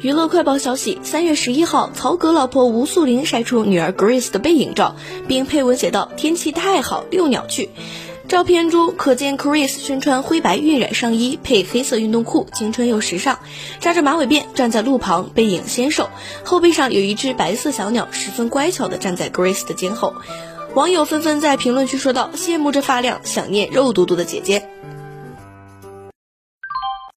娱乐快报消息：三月十一号，曹格老婆吴素玲晒出女儿 Grace 的背影照，并配文写道：“天气太好，遛鸟去。”照片中可见 Grace 身穿灰白晕染上衣，配黑色运动裤，青春又时尚，扎着马尾辫，站在路旁，背影纤瘦，后背上有一只白色小鸟，十分乖巧地站在 Grace 的肩后。网友纷纷在评论区说道：“羡慕这发量，想念肉嘟嘟的姐姐。”